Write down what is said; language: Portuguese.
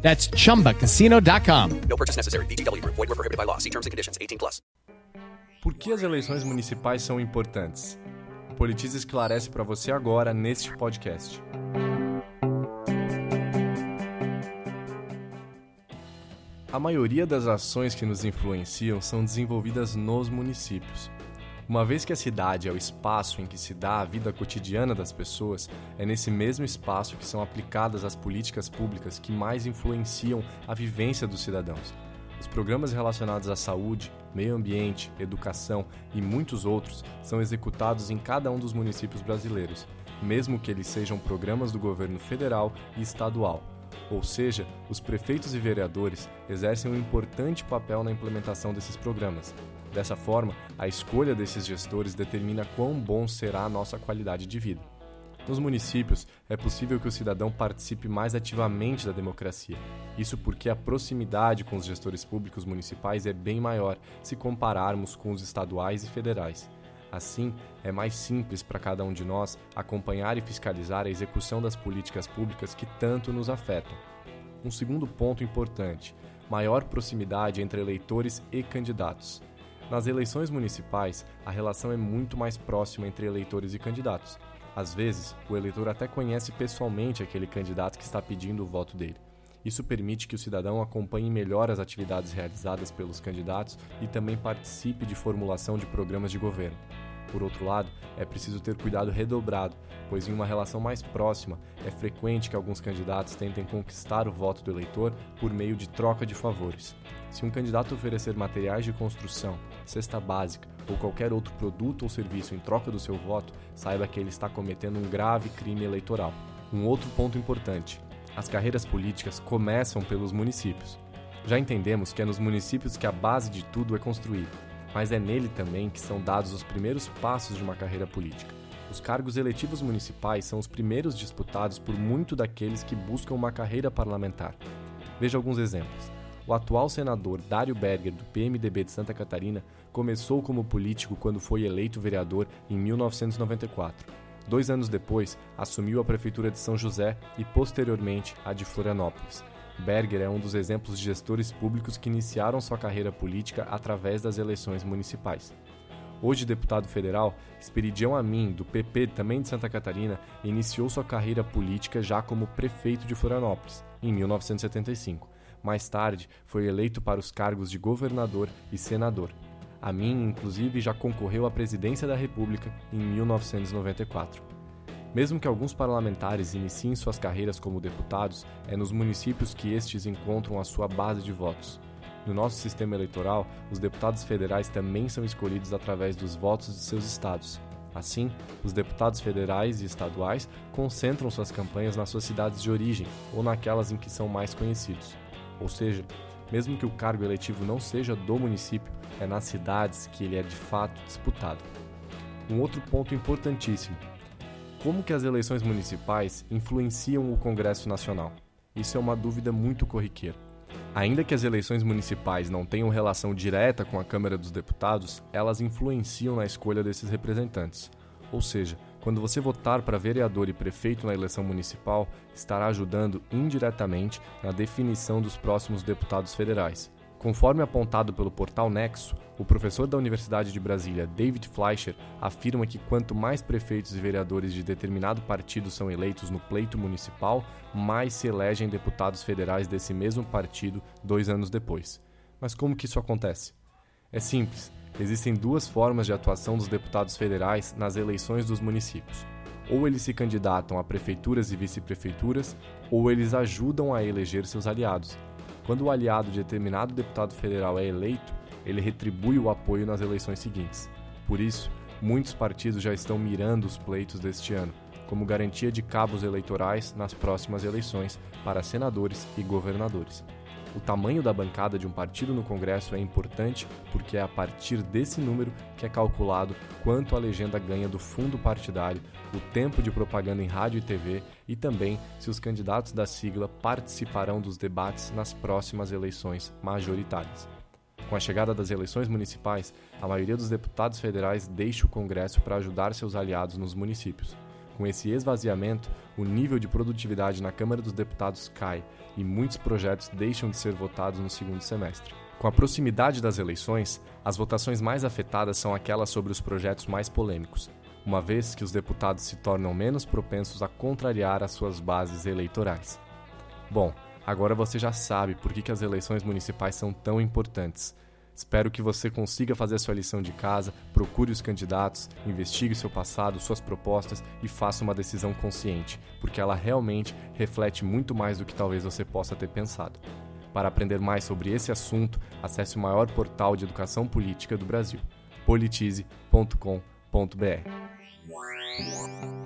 That's chumbacasino.com. No purchase necessary. VGW Group. Void were prohibited by law. See terms and conditions. 18 plus. Por que as eleições municipais são importantes? O Politiza esclarece para você agora neste podcast. A maioria das ações que nos influenciam são desenvolvidas nos municípios. Uma vez que a cidade é o espaço em que se dá a vida cotidiana das pessoas, é nesse mesmo espaço que são aplicadas as políticas públicas que mais influenciam a vivência dos cidadãos. Os programas relacionados à saúde, meio ambiente, educação e muitos outros são executados em cada um dos municípios brasileiros, mesmo que eles sejam programas do governo federal e estadual. Ou seja, os prefeitos e vereadores exercem um importante papel na implementação desses programas. Dessa forma, a escolha desses gestores determina quão bom será a nossa qualidade de vida. Nos municípios, é possível que o cidadão participe mais ativamente da democracia. Isso porque a proximidade com os gestores públicos municipais é bem maior se compararmos com os estaduais e federais. Assim, é mais simples para cada um de nós acompanhar e fiscalizar a execução das políticas públicas que tanto nos afetam. Um segundo ponto importante: maior proximidade entre eleitores e candidatos. Nas eleições municipais, a relação é muito mais próxima entre eleitores e candidatos. Às vezes, o eleitor até conhece pessoalmente aquele candidato que está pedindo o voto dele. Isso permite que o cidadão acompanhe melhor as atividades realizadas pelos candidatos e também participe de formulação de programas de governo. Por outro lado, é preciso ter cuidado redobrado, pois em uma relação mais próxima, é frequente que alguns candidatos tentem conquistar o voto do eleitor por meio de troca de favores. Se um candidato oferecer materiais de construção, cesta básica ou qualquer outro produto ou serviço em troca do seu voto, saiba que ele está cometendo um grave crime eleitoral. Um outro ponto importante: as carreiras políticas começam pelos municípios. Já entendemos que é nos municípios que a base de tudo é construída, mas é nele também que são dados os primeiros passos de uma carreira política. Os cargos eletivos municipais são os primeiros disputados por muito daqueles que buscam uma carreira parlamentar. Veja alguns exemplos. O atual senador Dário Berger, do PMDB de Santa Catarina, começou como político quando foi eleito vereador em 1994. Dois anos depois, assumiu a prefeitura de São José e, posteriormente, a de Florianópolis. Berger é um dos exemplos de gestores públicos que iniciaram sua carreira política através das eleições municipais. Hoje deputado federal, Esperidião Amin, do PP, também de Santa Catarina, iniciou sua carreira política já como prefeito de Florianópolis, em 1975. Mais tarde, foi eleito para os cargos de governador e senador. Amin, inclusive, já concorreu à presidência da República em 1994. Mesmo que alguns parlamentares iniciem suas carreiras como deputados, é nos municípios que estes encontram a sua base de votos. No nosso sistema eleitoral, os deputados federais também são escolhidos através dos votos de seus estados. Assim, os deputados federais e estaduais concentram suas campanhas nas suas cidades de origem ou naquelas em que são mais conhecidos. Ou seja, mesmo que o cargo eletivo não seja do município, é nas cidades que ele é de fato disputado. Um outro ponto importantíssimo: como que as eleições municipais influenciam o Congresso Nacional? Isso é uma dúvida muito corriqueira. Ainda que as eleições municipais não tenham relação direta com a Câmara dos Deputados, elas influenciam na escolha desses representantes. Ou seja, quando você votar para vereador e prefeito na eleição municipal, estará ajudando indiretamente na definição dos próximos deputados federais. Conforme apontado pelo portal Nexo, o professor da Universidade de Brasília, David Fleischer, afirma que quanto mais prefeitos e vereadores de determinado partido são eleitos no pleito municipal, mais se elegem deputados federais desse mesmo partido dois anos depois. Mas como que isso acontece? É simples. Existem duas formas de atuação dos deputados federais nas eleições dos municípios. Ou eles se candidatam a prefeituras e vice-prefeituras, ou eles ajudam a eleger seus aliados. Quando o aliado de determinado deputado federal é eleito, ele retribui o apoio nas eleições seguintes. Por isso, muitos partidos já estão mirando os pleitos deste ano, como garantia de cabos eleitorais nas próximas eleições para senadores e governadores. O tamanho da bancada de um partido no Congresso é importante porque é a partir desse número que é calculado quanto a legenda ganha do fundo partidário, o tempo de propaganda em rádio e TV e também se os candidatos da sigla participarão dos debates nas próximas eleições majoritárias. Com a chegada das eleições municipais, a maioria dos deputados federais deixa o Congresso para ajudar seus aliados nos municípios. Com esse esvaziamento, o nível de produtividade na Câmara dos Deputados cai e muitos projetos deixam de ser votados no segundo semestre. Com a proximidade das eleições, as votações mais afetadas são aquelas sobre os projetos mais polêmicos, uma vez que os deputados se tornam menos propensos a contrariar as suas bases eleitorais. Bom, agora você já sabe por que, as eleições municipais são tão importantes Espero que você consiga fazer a sua lição de casa, procure os candidatos, investigue seu passado, suas propostas e faça uma decisão consciente, porque ela realmente reflete muito mais do que talvez você possa ter pensado. Para aprender mais sobre esse assunto, acesse o maior portal de educação política do Brasil, politize.com.br.